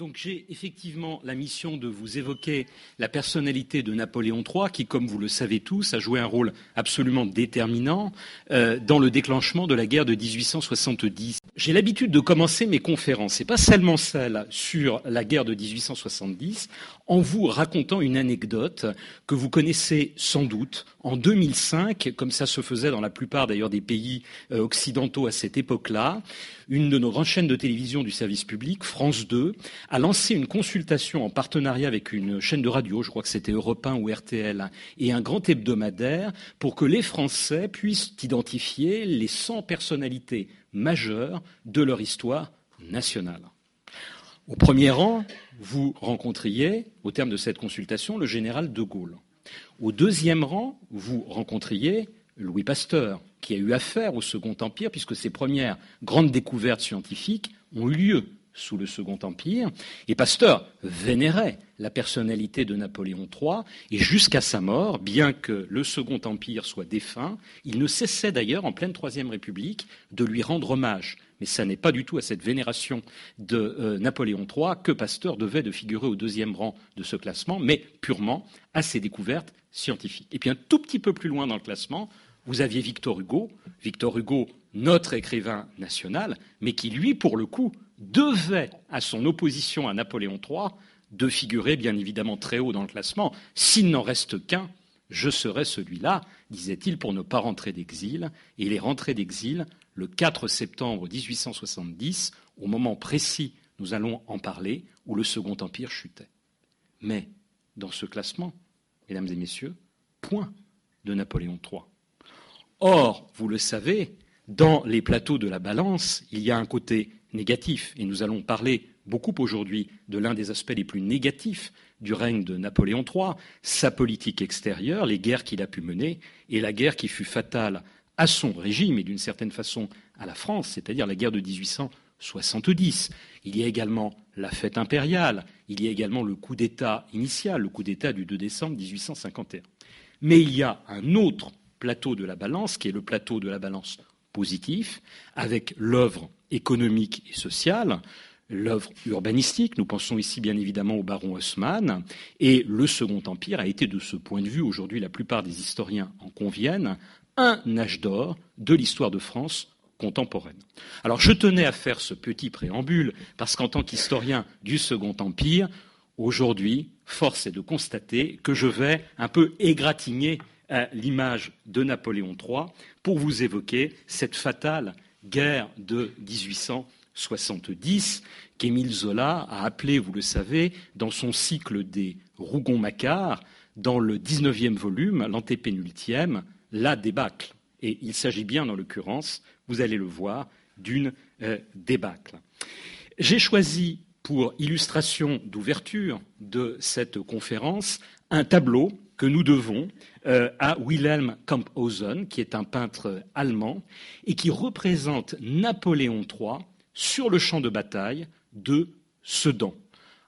Donc j'ai effectivement la mission de vous évoquer la personnalité de Napoléon III, qui, comme vous le savez tous, a joué un rôle absolument déterminant euh, dans le déclenchement de la guerre de 1870. J'ai l'habitude de commencer mes conférences, et pas seulement celles sur la guerre de 1870, en vous racontant une anecdote que vous connaissez sans doute. En 2005, comme ça se faisait dans la plupart d'ailleurs des pays euh, occidentaux à cette époque-là, une de nos grandes chaînes de télévision du service public, France 2, a lancé une consultation en partenariat avec une chaîne de radio, je crois que c'était Europe 1 ou RTL, et un grand hebdomadaire pour que les Français puissent identifier les 100 personnalités majeures de leur histoire nationale. Au premier rang, vous rencontriez, au terme de cette consultation, le général de Gaulle. Au deuxième rang, vous rencontriez Louis Pasteur, qui a eu affaire au Second Empire, puisque ses premières grandes découvertes scientifiques ont eu lieu sous le Second Empire, et Pasteur vénérait la personnalité de Napoléon III, et jusqu'à sa mort, bien que le Second Empire soit défunt, il ne cessait d'ailleurs, en pleine Troisième République, de lui rendre hommage. Mais ce n'est pas du tout à cette vénération de euh, Napoléon III que Pasteur devait de figurer au deuxième rang de ce classement, mais purement à ses découvertes scientifiques. Et puis un tout petit peu plus loin dans le classement, vous aviez Victor Hugo, Victor Hugo, notre écrivain national, mais qui, lui, pour le coup, devait, à son opposition à Napoléon III, de figurer bien évidemment très haut dans le classement. S'il n'en reste qu'un, je serai celui-là, disait-il, pour ne pas rentrer d'exil. Et il est rentré d'exil le 4 septembre 1870, au moment précis, nous allons en parler, où le Second Empire chutait. Mais dans ce classement, mesdames et messieurs, point de Napoléon III. Or, vous le savez, dans les plateaux de la balance, il y a un côté négatif, et nous allons parler beaucoup aujourd'hui de l'un des aspects les plus négatifs du règne de Napoléon III, sa politique extérieure, les guerres qu'il a pu mener, et la guerre qui fut fatale à son régime et d'une certaine façon à la France, c'est-à-dire la guerre de 1870. Il y a également la fête impériale, il y a également le coup d'État initial, le coup d'État du 2 décembre 1851. Mais il y a un autre plateau de la balance, qui est le plateau de la balance positif, avec l'œuvre économique et sociale, l'œuvre urbanistique, nous pensons ici bien évidemment au baron Haussmann, et le Second Empire a été de ce point de vue, aujourd'hui la plupart des historiens en conviennent, un âge d'or de l'histoire de France contemporaine. Alors je tenais à faire ce petit préambule parce qu'en tant qu'historien du Second Empire, aujourd'hui, force est de constater que je vais un peu égratigner à l'image de Napoléon III pour vous évoquer cette fatale guerre de 1870 qu'Émile Zola a appelée, vous le savez, dans son cycle des Rougon-Macquart, dans le 19e volume, l'antépénultième, la débâcle. Et il s'agit bien, dans l'occurrence, vous allez le voir, d'une euh, débâcle. J'ai choisi pour illustration d'ouverture de cette conférence un tableau que nous devons euh, à Wilhelm Camphausen, qui est un peintre allemand, et qui représente Napoléon III sur le champ de bataille de Sedan.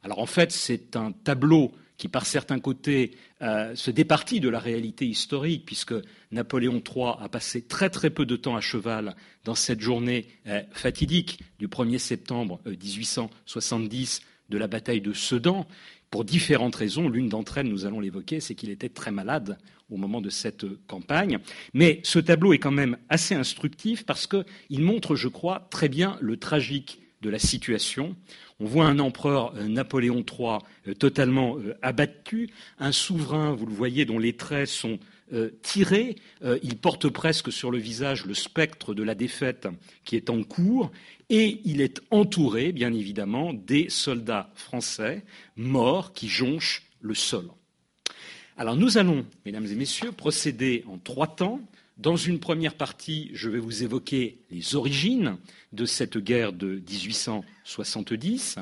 Alors en fait, c'est un tableau qui, par certains côtés, euh, se départit de la réalité historique, puisque Napoléon III a passé très très peu de temps à cheval dans cette journée euh, fatidique du 1er septembre 1870 de la bataille de Sedan, pour différentes raisons. L'une d'entre elles, nous allons l'évoquer, c'est qu'il était très malade au moment de cette campagne. Mais ce tableau est quand même assez instructif parce qu'il montre, je crois, très bien le tragique de la situation. On voit un empereur euh, Napoléon III euh, totalement euh, abattu, un souverain, vous le voyez, dont les traits sont tirés, il porte presque sur le visage le spectre de la défaite qui est en cours, et il est entouré, bien évidemment, des soldats français morts qui jonchent le sol. Alors nous allons, mesdames et messieurs, procéder en trois temps. Dans une première partie, je vais vous évoquer les origines de cette guerre de 1870.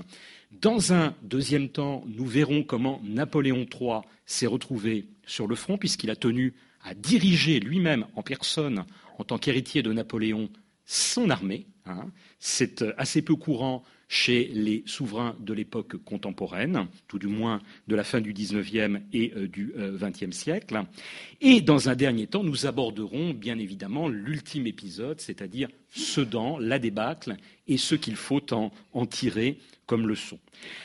Dans un deuxième temps, nous verrons comment Napoléon III s'est retrouvé sur le front, puisqu'il a tenu à diriger lui-même en personne, en tant qu'héritier de Napoléon, son armée. Hein. C'est euh, assez peu courant chez les souverains de l'époque contemporaine, tout du moins de la fin du XIXe et euh, du XXe euh, siècle. Et dans un dernier temps, nous aborderons bien évidemment l'ultime épisode, c'est-à-dire Sedan, la débâcle et ce qu'il faut en, tirer comme leçon.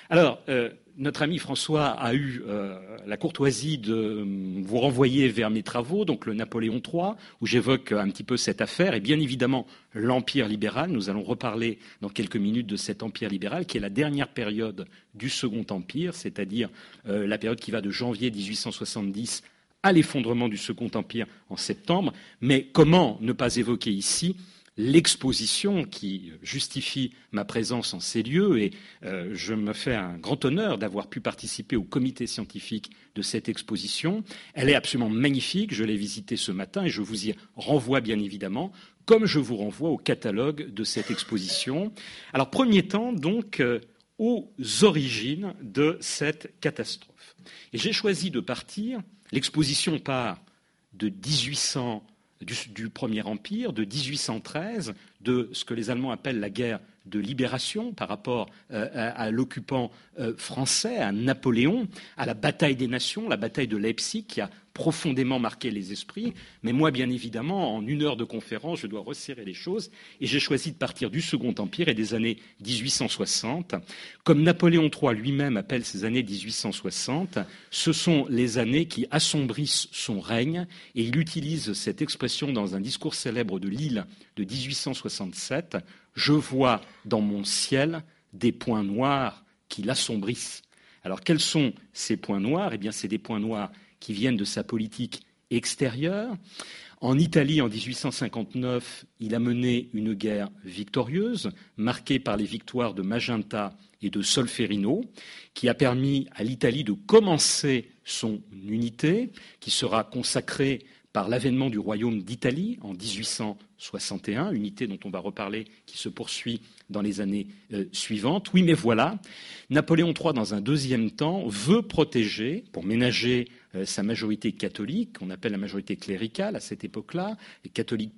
Alors, euh, notre ami François a eu euh, la courtoisie de vous renvoyer vers mes travaux, donc le Napoléon III, où j'évoque un petit peu cette affaire, et bien évidemment l'Empire libéral. Nous allons reparler dans quelques minutes de cet Empire libéral, qui est la dernière période du Second Empire, c'est-à-dire euh, la période qui va de janvier 1870 à l'effondrement du Second Empire en septembre. Mais comment ne pas évoquer ici l'exposition qui justifie ma présence en ces lieux et euh, je me fais un grand honneur d'avoir pu participer au comité scientifique de cette exposition. Elle est absolument magnifique, je l'ai visitée ce matin et je vous y renvoie bien évidemment, comme je vous renvoie au catalogue de cette exposition. Alors, premier temps, donc, euh, aux origines de cette catastrophe. Et j'ai choisi de partir, l'exposition part de 1800 du, Premier Empire, de 1813, de ce que les Allemands appellent la guerre de libération par rapport euh, à, l'occupant euh, français, à Napoléon, à la bataille des nations, la bataille de Leipzig, qui a profondément marqué les esprits. Mais moi, bien évidemment, en une heure de conférence, je dois resserrer les choses. Et j'ai choisi de partir du Second Empire et des années 1860. Comme Napoléon III lui-même appelle ces années 1860, ce sont les années qui assombrissent son règne. Et il utilise cette expression dans un discours célèbre de Lille de 1867. Je vois dans mon ciel des points noirs qui l'assombrissent. Alors quels sont ces points noirs? Eh bien, c'est des points noirs qui viennent de sa politique extérieure. En Italie, en 1859, il a mené une guerre victorieuse, marquée par les victoires de Magenta et de Solferino, qui a permis à l'Italie de commencer son unité, qui sera consacrée par l'avènement du royaume d'Italie en 1861, unité dont on va reparler qui se poursuit dans les années euh, suivantes. Oui, mais voilà, Napoléon III, dans un deuxième temps, veut protéger, pour ménager euh, sa majorité catholique, qu'on appelle la majorité cléricale à cette époque-là, les catholiques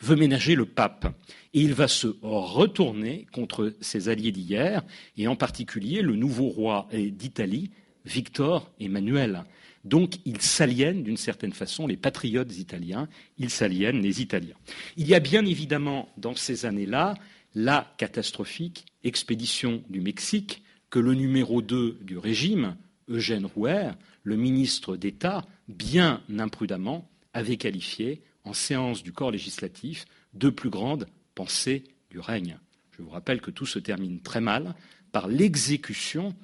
veut ménager le pape. Et il va se retourner contre ses alliés d'hier, et en particulier le nouveau roi d'Italie, Victor Emmanuel. Donc, ils s'aliènent d'une certaine façon, les patriotes italiens, ils s'aliènent les Italiens. Il y a bien évidemment dans ces années-là la catastrophique expédition du Mexique que le numéro 2 du régime, Eugène Rouer, le ministre d'État, bien imprudemment, avait qualifié en séance du corps législatif de plus grande pensée du règne. Je vous rappelle que tout se termine très mal par l'exécution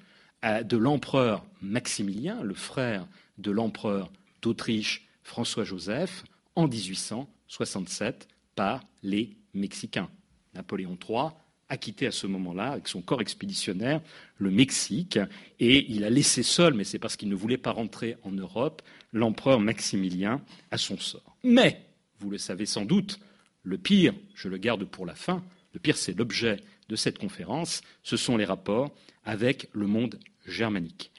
euh, de l'empereur Maximilien, le frère de l'empereur d'Autriche François-Joseph, en 1867 par les Mexicains. Napoléon III a quitté à ce moment-là, avec son corps expéditionnaire, le Mexique, et il a laissé seul, mais c'est parce qu'il ne voulait pas rentrer en Europe, l'empereur Maximilien à son sort. Mais, vous le savez sans doute, le pire, je le garde pour la fin, le pire c'est l'objet de cette conférence, ce sont les rapports avec le monde germanique.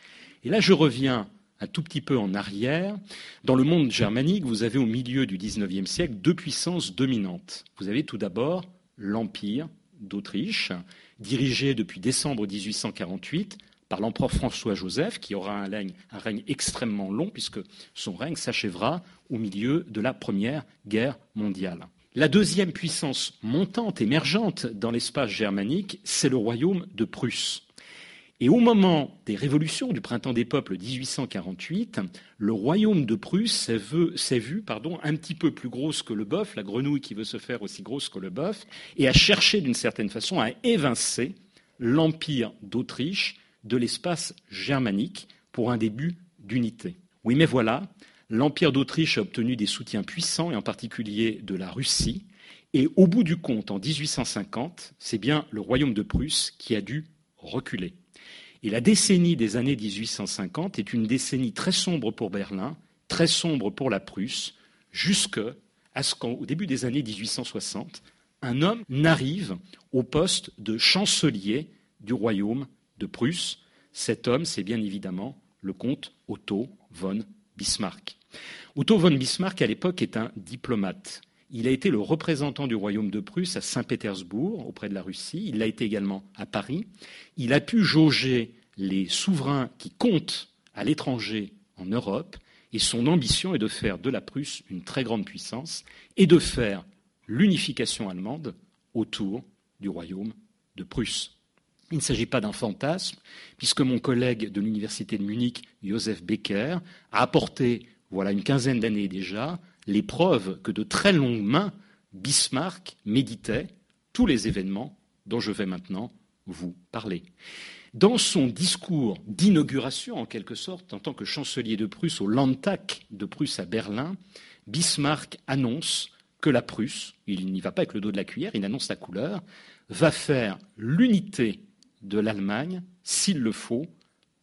Et là, je reviens un tout petit peu en arrière. Dans le monde germanique, vous avez au milieu du XIXe siècle deux puissances dominantes. Vous avez tout d'abord l'Empire d'Autriche, dirigé depuis décembre 1848 par l'empereur François-Joseph, qui aura un règne, un règne, extrêmement long, puisque son règne s'achèvera au milieu de la Première Guerre mondiale. La deuxième puissance montante, émergente dans l'espace germanique, c'est le royaume de Prusse. Et au moment des révolutions du printemps des peuples 1848, le royaume de Prusse s'est vu, pardon, un petit peu plus grosse que le bœuf, la grenouille qui veut se faire aussi grosse que le bœuf, et a cherché d'une certaine façon à évincer l'empire d'Autriche de l'espace germanique pour un début d'unité. Oui, mais voilà, l'empire d'Autriche a obtenu des soutiens puissants, et en particulier de la Russie, et au bout du compte, en 1850, c'est bien le royaume de Prusse qui a dû reculer. Et la décennie des années 1850 est une décennie très sombre pour Berlin, très sombre pour la Prusse, jusqu'à ce qu'au début des années 1860, un homme n'arrive au poste de chancelier du royaume de Prusse. Cet homme, c'est bien évidemment le comte Otto von Bismarck. Otto von Bismarck, à l'époque, est un diplomate. Il a été le représentant du royaume de Prusse à Saint-Pétersbourg, auprès de la Russie. Il l'a été également à Paris. Il a pu jauger les souverains qui comptent à l'étranger en Europe. Et son ambition est de faire de la Prusse une très grande puissance et de faire l'unification allemande autour du royaume de Prusse. Il ne s'agit pas d'un fantasme, puisque mon collègue de l'université de Munich, Joseph Becker, a apporté, voilà une quinzaine d'années déjà, les preuves que de très longues mains, Bismarck méditait tous les événements dont je vais maintenant vous parler. Dans son discours d'inauguration, en quelque sorte, en tant que chancelier de Prusse au Landtag de Prusse à Berlin, Bismarck annonce que la Prusse, il n'y va pas avec le dos de la cuillère, il annonce la couleur, va faire l'unité de l'Allemagne, s'il le faut,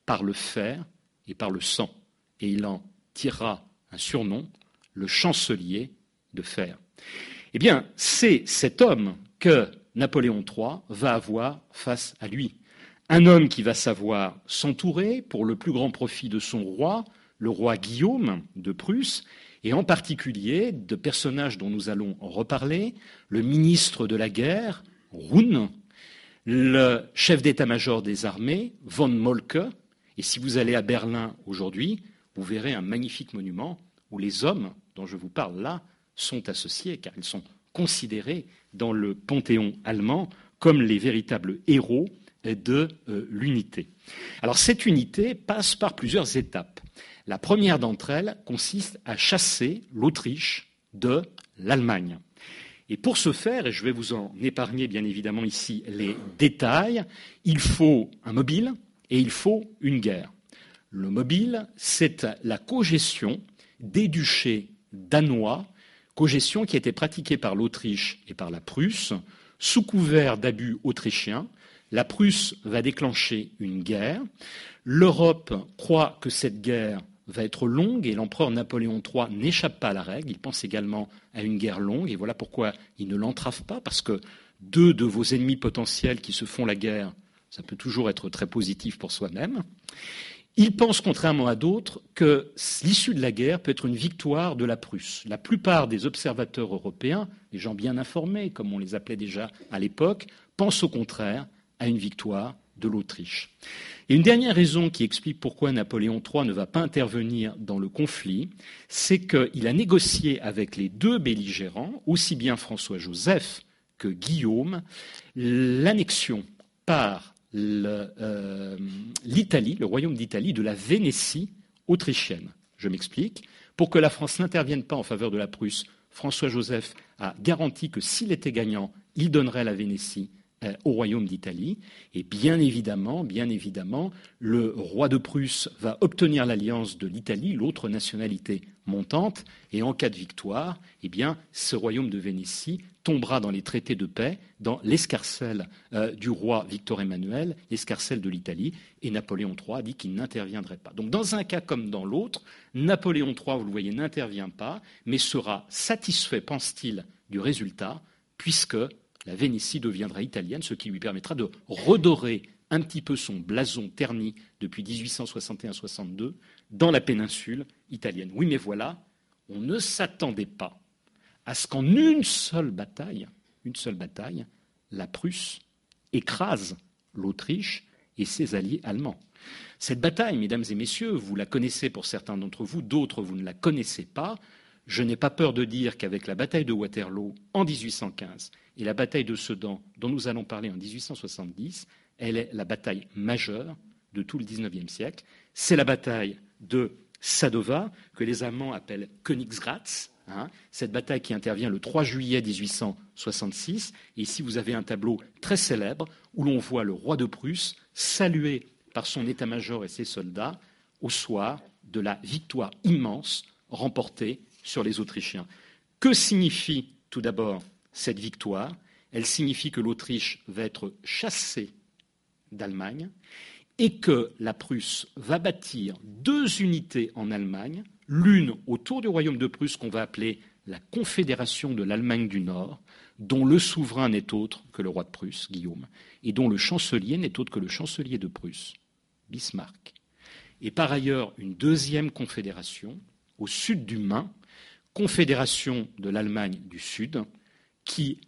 par le fer et par le sang. Et il en tirera un surnom, le chancelier de fer. Eh bien, c'est cet homme que Napoléon III va avoir face à lui. Un homme qui va savoir s'entourer pour le plus grand profit de son roi, le roi Guillaume de Prusse, et en particulier de personnages dont nous allons reparler, le ministre de la guerre, Roun, le chef d'état-major des armées, von Molke, et si vous allez à Berlin aujourd'hui, vous verrez un magnifique monument où les hommes dont je vous parle là sont associés, car ils sont considérés dans le panthéon allemand comme les véritables héros de euh, l'unité. Alors cette unité passe par plusieurs étapes. La première d'entre elles consiste à chasser l'Autriche de l'Allemagne. Et pour ce faire, et je vais vous en épargner bien évidemment ici les détails, il faut un mobile et il faut une guerre. Le mobile, c'est la cogestion des duchés danois, cogestion qui a été pratiquée par l'Autriche et par la Prusse, sous couvert d'abus autrichiens. La Prusse va déclencher une guerre. L'Europe croit que cette guerre va être longue et l'empereur Napoléon III n'échappe pas à la règle. Il pense également à une guerre longue et voilà pourquoi il ne l'entrave pas parce que deux de vos ennemis potentiels qui se font la guerre, ça peut toujours être très positif pour soi-même. Il pense, contrairement à d'autres, que l'issue de la guerre peut être une victoire de la Prusse. La plupart des observateurs européens, les gens bien informés, comme on les appelait déjà à l'époque, pensent au contraire à une victoire de l'Autriche. Et une dernière raison qui explique pourquoi Napoléon III ne va pas intervenir dans le conflit, c'est qu'il a négocié avec les deux belligérants, aussi bien François-Joseph que Guillaume, l'annexion par l'Italie, le, royaume d'Italie, de la Vénétie autrichienne. Je m'explique. Pour que la France n'intervienne pas en faveur de la Prusse, François-Joseph a garanti que s'il était gagnant, il donnerait la Vénétie euh, au royaume d'Italie. Et bien évidemment, le roi de Prusse va obtenir l'alliance de l'Italie, l'autre nationalité montante, et en cas de victoire, eh bien, ce royaume de Vénétie tombera dans les traités de paix, dans l'escarcelle euh, du roi Victor Emmanuel, l'escarcelle de l'Italie, et Napoléon III a dit qu'il n'interviendrait pas. Donc dans un cas comme dans l'autre, Napoléon III, vous le voyez, n'intervient pas, mais sera satisfait, pense-t-il, du résultat, puisque la Vénétie deviendra italienne, ce qui lui permettra de redorer un petit peu son blason terni depuis 1861-62 dans la péninsule italienne. Oui, mais voilà, on ne s'attendait pas à ce qu'en une seule bataille, une seule bataille, la Prusse écrase l'Autriche et ses alliés allemands. Cette bataille, mesdames et messieurs, vous la connaissez pour certains d'entre vous, d'autres vous ne la connaissez pas. Je n'ai pas peur de dire qu'avec la bataille de Waterloo en 1815 et la bataille de Sedan dont nous allons parler en 1870, elle est la bataille majeure de tout le XIXe siècle. C'est la bataille de Sadova, que les Allemands appellent Königsgrätz, Hein, cette bataille qui intervient le 3 juillet 1866. Et ici, vous avez un tableau très célèbre où l'on voit le roi de Prusse salué par son état-major et ses soldats au soir de la victoire immense remportée sur les Autrichiens. Que signifie tout d'abord cette victoire? Elle signifie que l'Autriche va être chassée d'Allemagne et que la Prusse va bâtir deux unités en Allemagne l'une autour du royaume de Prusse qu'on va appeler la Confédération de l'Allemagne du Nord, dont le souverain n'est autre que le roi de Prusse, Guillaume, et dont le chancelier n'est autre que le chancelier de Prusse, Bismarck. Et par ailleurs, une deuxième confédération au sud du Main, confédération de l'Allemagne du Sud qui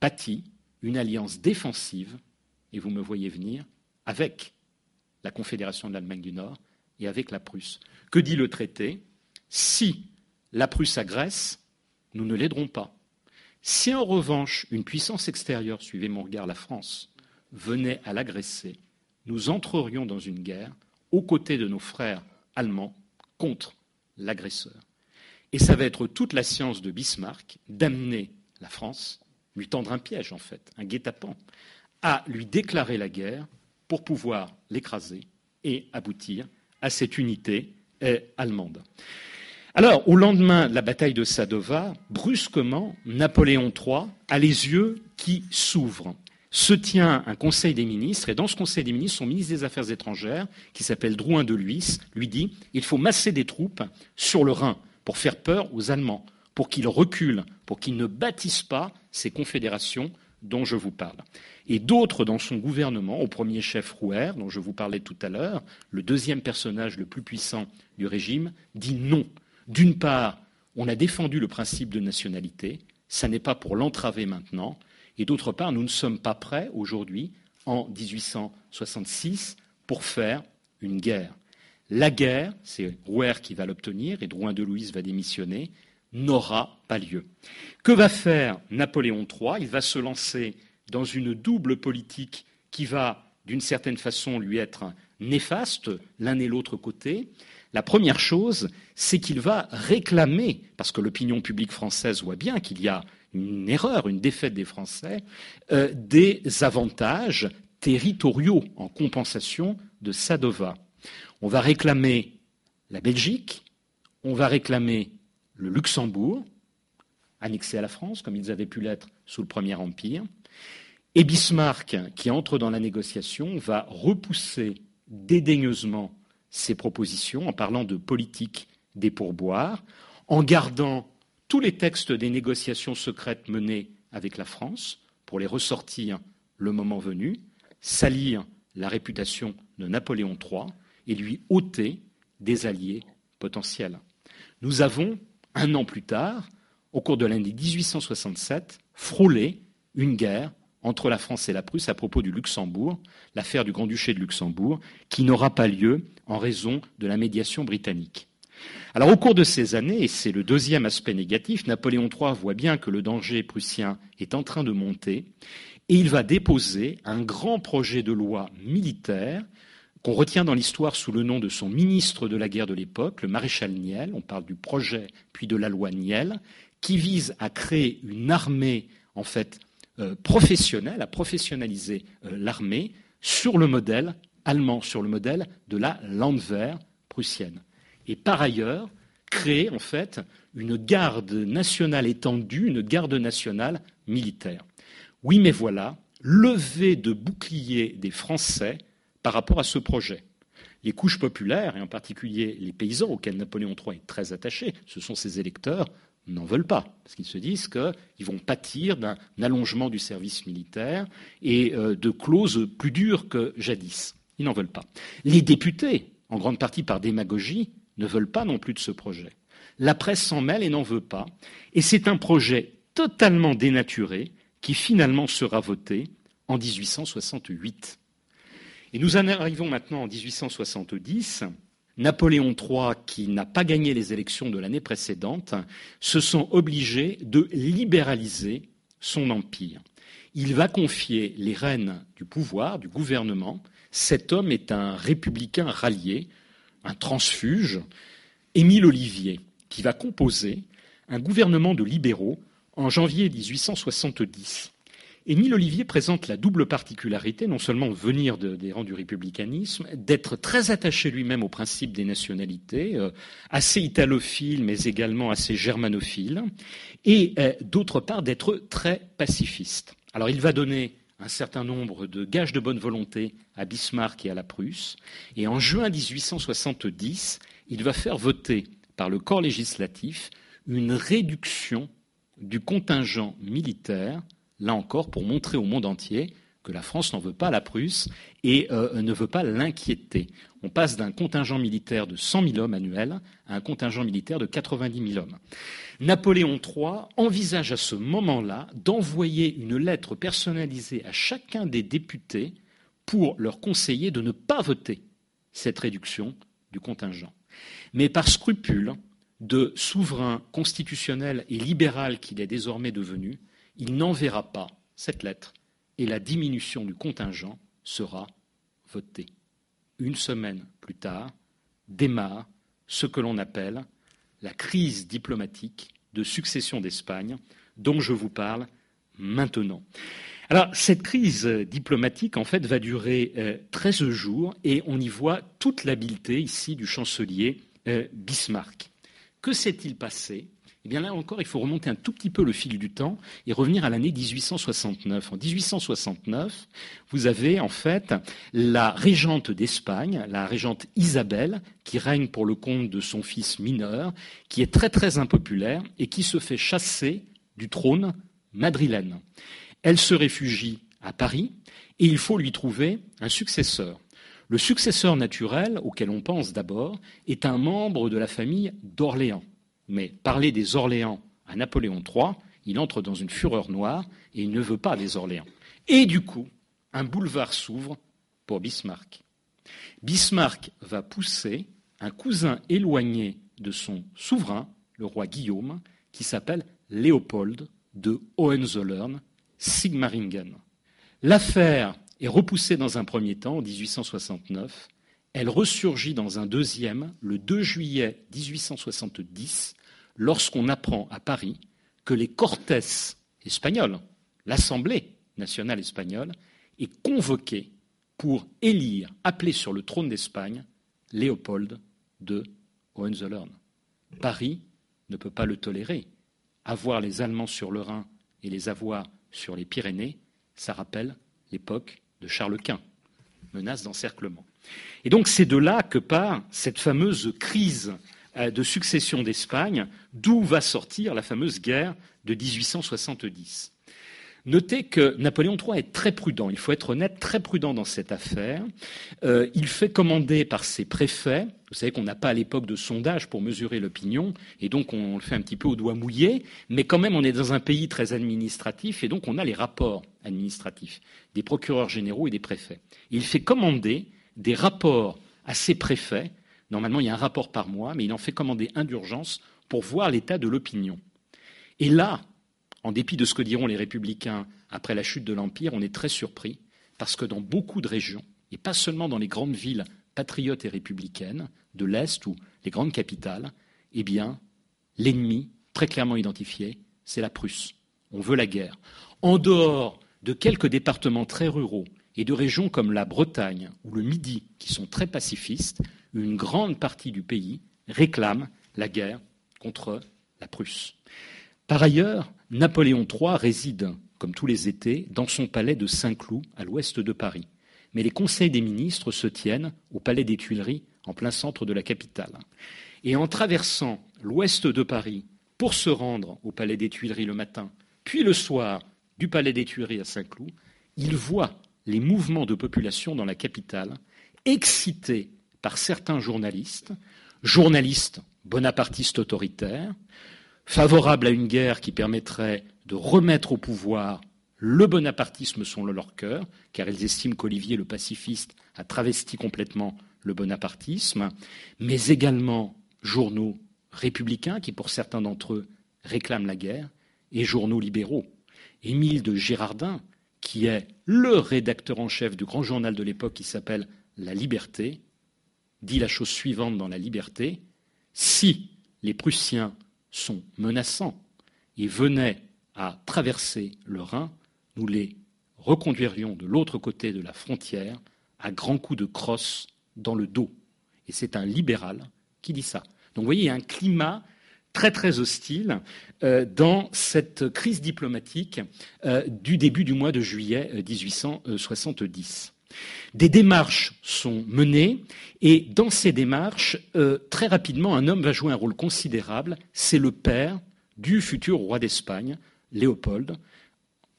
bâtit une alliance défensive, et vous me voyez venir, avec la Confédération de l'Allemagne du Nord et avec la Prusse. Que dit le traité? Si la Prusse agresse, nous ne l'aiderons pas. Si en revanche une puissance extérieure, suivez mon regard, la France, venait à l'agresser, nous entrerions dans une guerre aux côtés de nos frères allemands contre l'agresseur. Et ça va être toute la science de Bismarck d'amener la France, lui tendre un piège en fait, un guet-apens, à lui déclarer la guerre pour pouvoir l'écraser et aboutir à cette unité euh, allemande. Alors, au lendemain de la bataille de Sadova, brusquement, Napoléon III a les yeux qui s'ouvrent. Se tient un conseil des ministres, et dans ce conseil des ministres, son ministre des Affaires étrangères, qui s'appelle Drouin de Lhuys, lui dit il faut masser des troupes sur le Rhin pour faire peur aux Allemands, pour qu'ils reculent, pour qu'ils ne bâtissent pas ces confédérations dont je vous parle. Et d'autres dans son gouvernement, au premier chef Rouer, dont je vous parlais tout à l'heure, le deuxième personnage le plus puissant du régime, dit non. D'une part, on a défendu le principe de nationalité, ça n'est pas pour l'entraver maintenant, et d'autre part, nous ne sommes pas prêts aujourd'hui, en 1866, pour faire une guerre. La guerre, c'est Rouer qui va l'obtenir, et Drouin de Louise va démissionner, n'aura pas lieu. Que va faire Napoléon III Il va se lancer dans une double politique qui va, d'une certaine façon, lui être néfaste, l'un et l'autre côté. La première chose, c'est qu'il va réclamer, parce que l'opinion publique française voit bien qu'il y a une erreur, une défaite des Français, euh, des avantages territoriaux en compensation de Sadova. On va réclamer la Belgique, on va réclamer le Luxembourg, annexé à la France, comme ils avaient pu l'être sous le Premier Empire, et Bismarck, qui entre dans la négociation, va repousser dédaigneusement ses propositions en parlant de politique des pourboires, en gardant tous les textes des négociations secrètes menées avec la France pour les ressortir le moment venu, salir la réputation de Napoléon III et lui ôter des alliés potentiels. Nous avons, un an plus tard, au cours de l'année 1867, frôlé une guerre entre la France et la Prusse à propos du Luxembourg, l'affaire du Grand-Duché de Luxembourg, qui n'aura pas lieu en raison de la médiation britannique. Alors au cours de ces années, et c'est le deuxième aspect négatif, Napoléon III voit bien que le danger prussien est en train de monter, et il va déposer un grand projet de loi militaire qu'on retient dans l'histoire sous le nom de son ministre de la guerre de l'époque, le maréchal Niel, on parle du projet puis de la loi Niel, qui vise à créer une armée en fait euh, professionnelle, à professionnaliser euh, l'armée sur le modèle allemand, sur le modèle de la Landwehr prussienne. Et par ailleurs, créer en fait une garde nationale étendue, une garde nationale militaire. Oui, mais voilà, lever de bouclier des Français par rapport à ce projet. Les couches populaires, et en particulier les paysans auxquels Napoléon III est très attaché, ce sont ses électeurs, n'en veulent pas, parce qu'ils se disent qu'ils vont pâtir d'un allongement du service militaire et euh, de clauses plus dures que jadis. Ils n'en veulent pas. Les députés, en grande partie par démagogie, ne veulent pas non plus de ce projet. La presse s'en mêle et n'en veut pas. Et c'est un projet totalement dénaturé qui finalement sera voté en 1868. Et nous en arrivons maintenant en 1870. Napoléon III, qui n'a pas gagné les élections de l'année précédente, se sent obligé de libéraliser son empire. Il va confier les rênes du pouvoir, du gouvernement. Cet homme est un républicain rallié, un transfuge, Émile Olivier, qui va composer un gouvernement de libéraux en janvier 1870. Émile Olivier présente la double particularité, non seulement de venir des rangs du républicanisme, d'être très attaché lui-même au principe des nationalités, euh, assez italophile, mais également assez germanophile, et euh, d'autre part d'être très pacifiste. Alors il va donner un certain nombre de gages de bonne volonté à Bismarck et à la Prusse, et en juin 1870, il va faire voter par le corps législatif une réduction du contingent militaire là encore pour montrer au monde entier que la France n'en veut pas la Prusse et euh, ne veut pas l'inquiéter. On passe d'un contingent militaire de 100 000 hommes annuels à un contingent militaire de 90 000 hommes. Napoléon III envisage à ce moment-là d'envoyer une lettre personnalisée à chacun des députés pour leur conseiller de ne pas voter cette réduction du contingent. Mais par scrupule de souverain constitutionnel et libéral qu'il est désormais devenu, il n'enverra pas cette lettre et la diminution du contingent sera votée. Une semaine plus tard, démarre ce que l'on appelle la crise diplomatique de succession d'Espagne dont je vous parle maintenant. Alors, cette crise diplomatique, en fait, va durer 13 euh, jours et on y voit toute l'habileté ici du chancelier euh, Bismarck. Que s'est-il passé eh bien là encore, il faut remonter un tout petit peu le fil du temps et revenir à l'année 1869. En 1869, vous avez en fait la régente d'Espagne, la régente Isabelle, qui règne pour le compte de son fils mineur, qui est très très impopulaire et qui se fait chasser du trône madrilène. Elle se réfugie à Paris et il faut lui trouver un successeur. Le successeur naturel, auquel on pense d'abord, est un membre de la famille d'Orléans. Mais parler des Orléans à Napoléon III, il entre dans une fureur noire et il ne veut pas des Orléans. Et du coup, un boulevard s'ouvre pour Bismarck. Bismarck va pousser un cousin éloigné de son souverain, le roi Guillaume, qui s'appelle Léopold de Hohenzollern, Sigmaringen. L'affaire est repoussée dans un premier temps, en 1869. Elle ressurgit dans un deuxième, le 2 juillet 1870, lorsqu'on apprend à Paris que les Cortes espagnols, l'Assemblée nationale espagnole, est convoquée pour élire, appeler sur le trône d'Espagne, Léopold de Hohenzollern. Paris ne peut pas le tolérer. Avoir les Allemands sur le Rhin et les avoir sur les Pyrénées, ça rappelle l'époque de Charles Quint, menace d'encerclement. Et donc c'est de là que part cette fameuse crise euh, de succession d'Espagne, d'où va sortir la fameuse guerre de 1870. Notez que Napoléon III est très prudent, il faut être honnête, très prudent dans cette affaire. Euh, il fait commander par ses préfets, vous savez qu'on n'a pas à l'époque de sondage pour mesurer l'opinion, et donc on le fait un petit peu au doigt mouillé, mais quand même on est dans un pays très administratif, et donc on a les rapports administratifs des procureurs généraux et des préfets. il fait commander des rapports à ses préfets, normalement il y a un rapport par mois, mais il en fait commander un d'urgence pour voir l'état de l'opinion. Et là, en dépit de ce que diront les républicains après la chute de l'Empire, on est très surpris, parce que dans beaucoup de régions, et pas seulement dans les grandes villes patriotes et républicaines de l'Est ou les grandes capitales, eh bien, l'ennemi, très clairement identifié, c'est la Prusse. On veut la guerre. En dehors de quelques départements très ruraux et de régions comme la Bretagne ou le Midi, qui sont très pacifistes, une grande partie du pays réclame la guerre contre la Prusse. Par ailleurs, Napoléon III réside, comme tous les étés, dans son palais de Saint-Cloud, à l'ouest de Paris. Mais les conseils des ministres se tiennent au palais des Tuileries, en plein centre de la capitale. Et en traversant l'ouest de Paris pour se rendre au palais des Tuileries le matin, puis le soir du palais des Tuileries à Saint-Cloud, il voit les mouvements de population dans la capitale, excités par certains journalistes, journalistes bonapartistes autoritaires, favorables à une guerre qui permettrait de remettre au pouvoir le bonapartisme selon leur cœur, car ils estiment qu'Olivier le pacifiste a travesti complètement le bonapartisme, mais également journaux républicains qui, pour certains d'entre eux, réclament la guerre, et journaux libéraux. Émile de Girardin, qui est le rédacteur en chef du grand journal de l'époque qui s'appelle La Liberté, dit la chose suivante dans La Liberté si les Prussiens sont menaçants et venaient à traverser le Rhin, nous les reconduirions de l'autre côté de la frontière à grands coups de crosse dans le dos. Et c'est un libéral qui dit ça. Donc vous voyez, il y a un climat très très hostile euh, dans cette crise diplomatique euh, du début du mois de juillet 1870. Euh, des démarches sont menées et dans ces démarches, très rapidement, un homme va jouer un rôle considérable. C'est le père du futur roi d'Espagne, Léopold,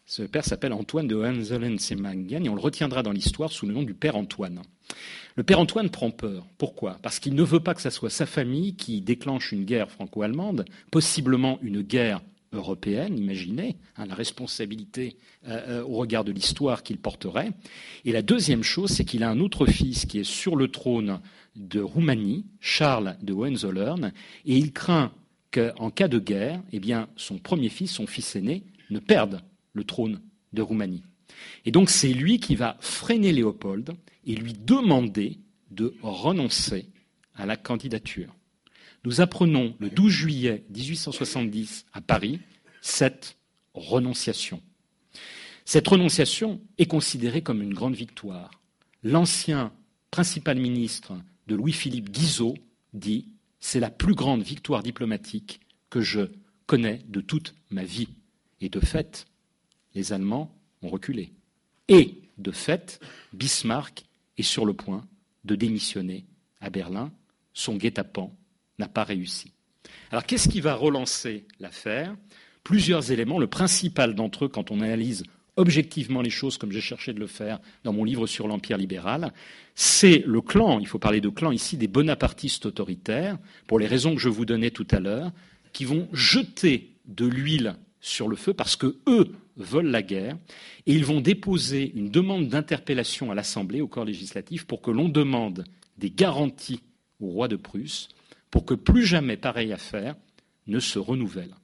Ce père s'appelle Antoine de Hohenzollern-Sigmaringen et on le retiendra dans l'histoire sous le nom du père Antoine. Le père Antoine prend peur. Pourquoi? Parce qu'il ne veut pas que ce soit sa famille qui déclenche une guerre franco-allemande, possiblement une guerre européenne, imaginez, hein, la responsabilité euh, euh, au regard de l'histoire qu'il porterait. Et la deuxième chose, c'est qu'il a un autre fils qui est sur le trône de Roumanie, Charles de Hohenzollern, et il craint qu'en cas de guerre, eh bien, son premier fils, son fils aîné, ne perde le trône de Roumanie. Et donc c'est lui qui va freiner Léopold et lui demander de renoncer à la candidature. Nous apprenons le 12 juillet 1870 à Paris cette renonciation. Cette renonciation est considérée comme une grande victoire. L'ancien principal ministre de Louis-Philippe Guizot dit C'est la plus grande victoire diplomatique que je connais de toute ma vie. Et de fait, les Allemands ont reculé. Et de fait, Bismarck est sur le point de démissionner à Berlin. Son guet-apens n'a pas réussi. Alors qu'est-ce qui va relancer l'affaire? Plusieurs éléments. Le principal d'entre eux, quand on analyse objectivement les choses, comme j'ai cherché de le faire dans mon livre sur l'Empire libéral, c'est le clan, il faut parler de clan ici, des bonapartistes autoritaires, pour les raisons que je vous donnais tout à l'heure, qui vont jeter de l'huile sur le feu parce que eux veulent la guerre et ils vont déposer une demande d'interpellation à l'Assemblée, au corps législatif, pour que l'on demande des garanties au roi de Prusse pour que plus jamais pareille affaire ne se renouvelle.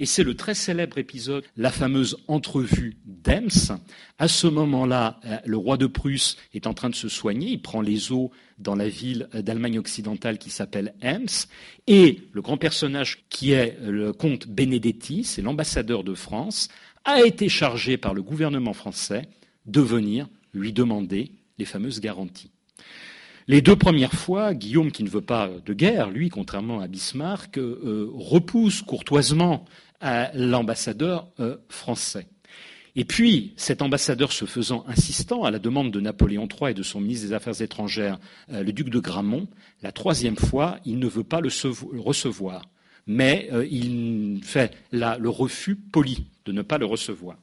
Et c'est le très célèbre épisode, la fameuse entrevue d'Ems. À ce moment-là, euh, le roi de Prusse est en train de se soigner. Il prend les eaux dans la ville d'Allemagne occidentale qui s'appelle Ems. Et le grand personnage qui est le comte Benedetti, c'est l'ambassadeur de France, a été chargé par le gouvernement français de venir lui demander les fameuses garanties. Les deux premières fois, Guillaume, qui ne veut pas de guerre, lui, contrairement à Bismarck, euh, repousse courtoisement l'ambassadeur euh, français. Et puis, cet ambassadeur se faisant insistant à la demande de Napoléon III et de son ministre des Affaires étrangères, euh, le duc de Gramont, la troisième fois, il ne veut pas le recevoir. Mais il fait le refus poli de ne pas le recevoir.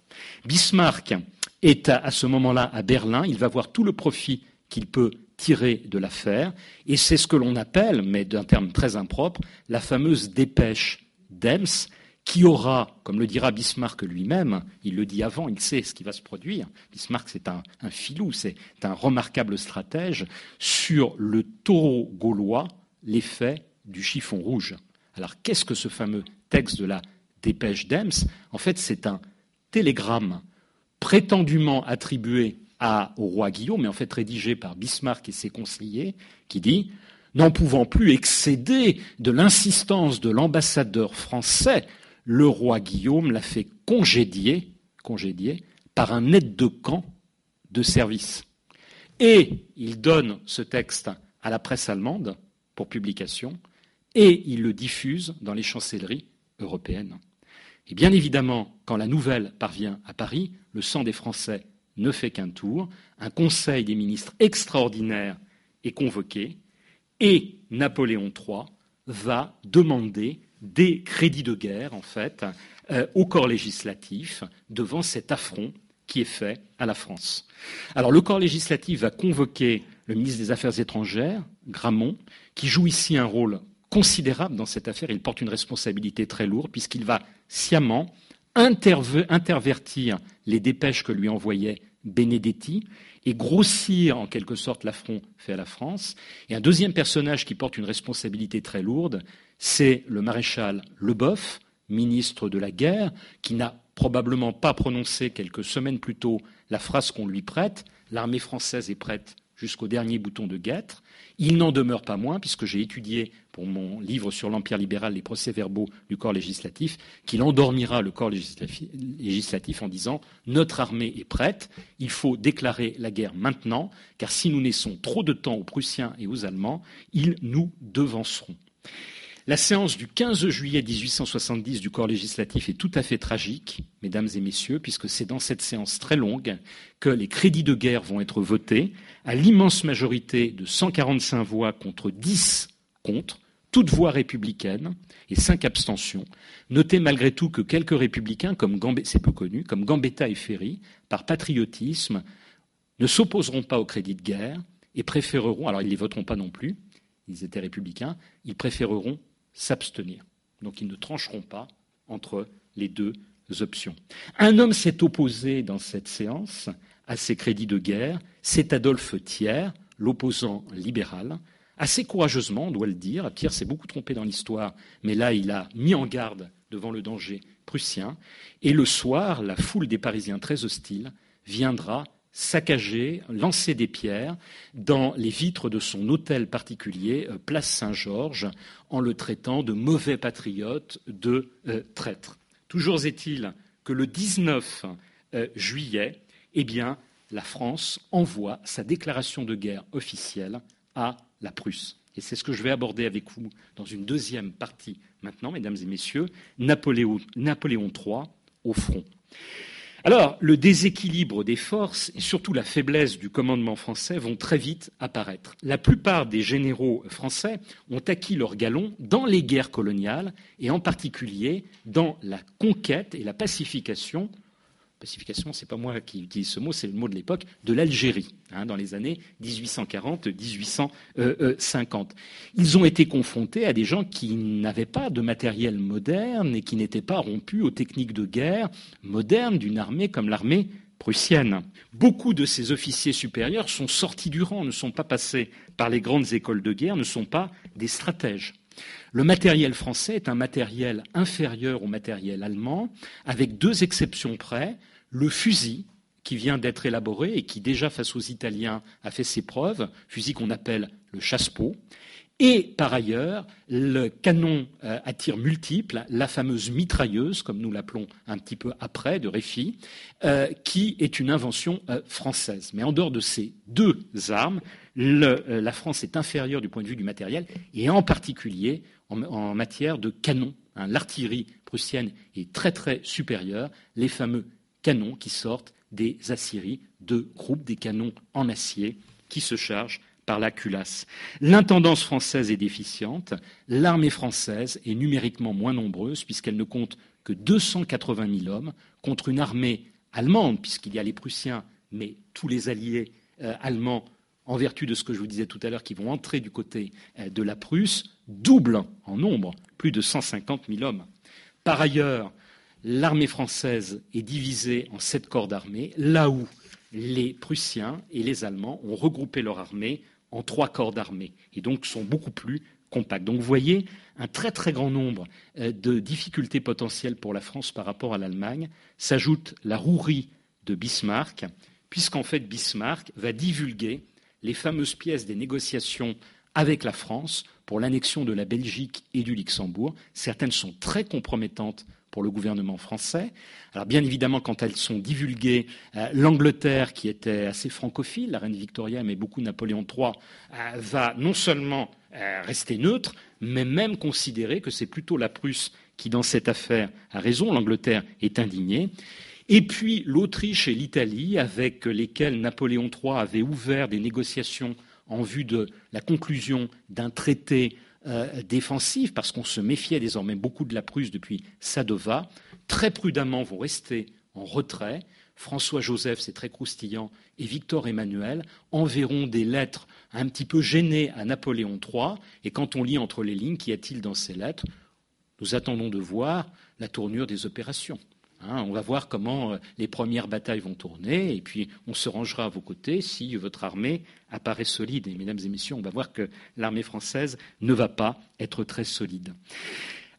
Bismarck est à ce moment-là à Berlin. Il va voir tout le profit qu'il peut tiré de l'affaire, et c'est ce que l'on appelle, mais d'un terme très impropre, la fameuse dépêche d'Ems, qui aura, comme le dira Bismarck lui-même, il le dit avant, il sait ce qui va se produire. Bismarck, c'est un, filou, c'est un remarquable stratège sur le taureau gaulois, l'effet du chiffon rouge. Alors, qu'est-ce que ce fameux texte de la dépêche d'Ems En fait, c'est un télégramme prétendument attribué au roi Guillaume, mais en fait rédigé par Bismarck et ses conseillers, qui dit N'en pouvant plus excéder de l'insistance de l'ambassadeur français, le roi Guillaume l'a fait congédier, congédier par un aide de camp de service. Et il donne ce texte à la presse allemande pour publication, et il le diffuse dans les chancelleries européennes. Et bien évidemment, quand la nouvelle parvient à Paris, le sang des Français ne fait qu'un tour, un conseil des ministres extraordinaire est convoqué et Napoléon III va demander des crédits de guerre, en fait, euh, au corps législatif devant cet affront qui est fait à la France. Alors le corps législatif va convoquer le ministre des Affaires étrangères, Gramont, qui joue ici un rôle considérable dans cette affaire. Il porte une responsabilité très lourde puisqu'il va sciemment intervertir les dépêches que lui envoyait Benedetti et grossir en quelque sorte l'affront fait à la France. Et un deuxième personnage qui porte une responsabilité très lourde, c'est le maréchal Leboeuf, ministre de la guerre, qui n'a probablement pas prononcé quelques semaines plus tôt la phrase qu'on lui prête L'armée française est prête jusqu'au dernier bouton de guêtre. Il n'en demeure pas moins, puisque j'ai étudié pour mon livre sur l'Empire libéral les procès-verbaux du corps législatif, qu'il endormira le corps législatif en disant Notre armée est prête, il faut déclarer la guerre maintenant, car si nous laissons trop de temps aux Prussiens et aux Allemands, ils nous devanceront. La séance du 15 juillet 1870 du corps législatif est tout à fait tragique, mesdames et messieurs, puisque c'est dans cette séance très longue que les crédits de guerre vont être votés à l'immense majorité de 145 voix contre 10 contre, toute voie républicaine et cinq abstentions. Notez malgré tout que quelques républicains, comme c'est peu connu, comme Gambetta et Ferry, par patriotisme, ne s'opposeront pas au crédit de guerre et préféreront, alors ils ne les voteront pas non plus, ils étaient républicains, ils préféreront s'abstenir. Donc ils ne trancheront pas entre les deux options. Un homme s'est opposé dans cette séance à ces crédits de guerre, c'est Adolphe Thiers, l'opposant libéral, assez courageusement, on doit le dire. Pierre s'est beaucoup trompé dans l'histoire, mais là, il a mis en garde devant le danger prussien. Et le soir, la foule des Parisiens très hostiles viendra saccager, lancer des pierres dans les vitres de son hôtel particulier, euh, place Saint-Georges, en le traitant de mauvais patriote, de euh, traître. Toujours est-il que le 19 euh, juillet, eh bien, la France envoie sa déclaration de guerre officielle à la Prusse. Et c'est ce que je vais aborder avec vous dans une deuxième partie maintenant, mesdames et messieurs, Napoléon, Napoléon III au front. Alors, le déséquilibre des forces et surtout la faiblesse du commandement français vont très vite apparaître. La plupart des généraux français ont acquis leur galon dans les guerres coloniales et en particulier dans la conquête et la pacification pacification, c'est pas moi qui utilise ce mot, c'est le mot de l'époque, de l'Algérie, hein, dans les années 1840-1850. Ils ont été confrontés à des gens qui n'avaient pas de matériel moderne et qui n'étaient pas rompus aux techniques de guerre modernes d'une armée comme l'armée prussienne. Beaucoup de ces officiers supérieurs sont sortis du rang, ne sont pas passés par les grandes écoles de guerre, ne sont pas des stratèges. Le matériel français est un matériel inférieur au matériel allemand, avec deux exceptions près. Le fusil, qui vient d'être élaboré et qui déjà face aux Italiens a fait ses preuves, fusil qu'on appelle le chasse-peau, et par ailleurs le canon euh, à tir multiple, la fameuse mitrailleuse, comme nous l'appelons un petit peu après, de Réfi, euh, qui est une invention euh, française. Mais en dehors de ces deux armes, la France est inférieure du point de vue du matériel, et en particulier en, matière de canons. Hein. L'artillerie prussienne est très très supérieure, les fameux canons qui sortent des Assyries, de groupes des canons en acier qui se chargent par la culasse. L'intendance française est déficiente, l'armée française est numériquement moins nombreuse puisqu'elle ne compte que 280 000 hommes contre une armée allemande, puisqu'il y a les Prussiens, mais tous les alliés euh, allemands, en vertu de ce que je vous disais tout à l'heure, qui vont entrer du côté euh, de la Prusse, double en nombre, plus de 150 000 hommes. Par ailleurs, l'armée française est divisée en sept corps d'armée, là où les Prussiens et les Allemands ont regroupé leur armée en trois corps d'armée et donc sont beaucoup plus compacts. Donc vous voyez un très très grand nombre euh, de difficultés potentielles pour la France par rapport à l'Allemagne. S'ajoute la rouerie de Bismarck, puisqu'en fait Bismarck va divulguer les fameuses pièces des négociations avec la France pour l'annexion de la Belgique et du Luxembourg. Certaines sont très compromettantes pour le gouvernement français. Alors bien évidemment, quand elles sont divulguées, euh, l'Angleterre, qui était assez francophile, la reine Victoria mais beaucoup Napoléon III, euh, va non seulement euh, rester neutre, mais même considérer que c'est plutôt la Prusse qui, dans cette affaire, a raison. L'Angleterre est indignée. Et puis l'Autriche et l'Italie, avec lesquelles Napoléon III avait ouvert des négociations en vue de la conclusion d'un traité euh, défensif, parce qu'on se méfiait désormais beaucoup de la Prusse depuis Sadova, très prudemment vont rester en retrait. François-Joseph, c'est très croustillant, et Victor Emmanuel enverront des lettres un petit peu gênées à Napoléon III. Et quand on lit entre les lignes, qu'y a-t-il dans ces lettres? Nous attendons de voir la tournure des opérations. Hein, on va voir comment euh, les premières batailles vont tourner, et puis on se rangera à vos côtés si votre armée apparaît solide. Et mesdames et messieurs, on va voir que l'armée française ne va pas être très solide.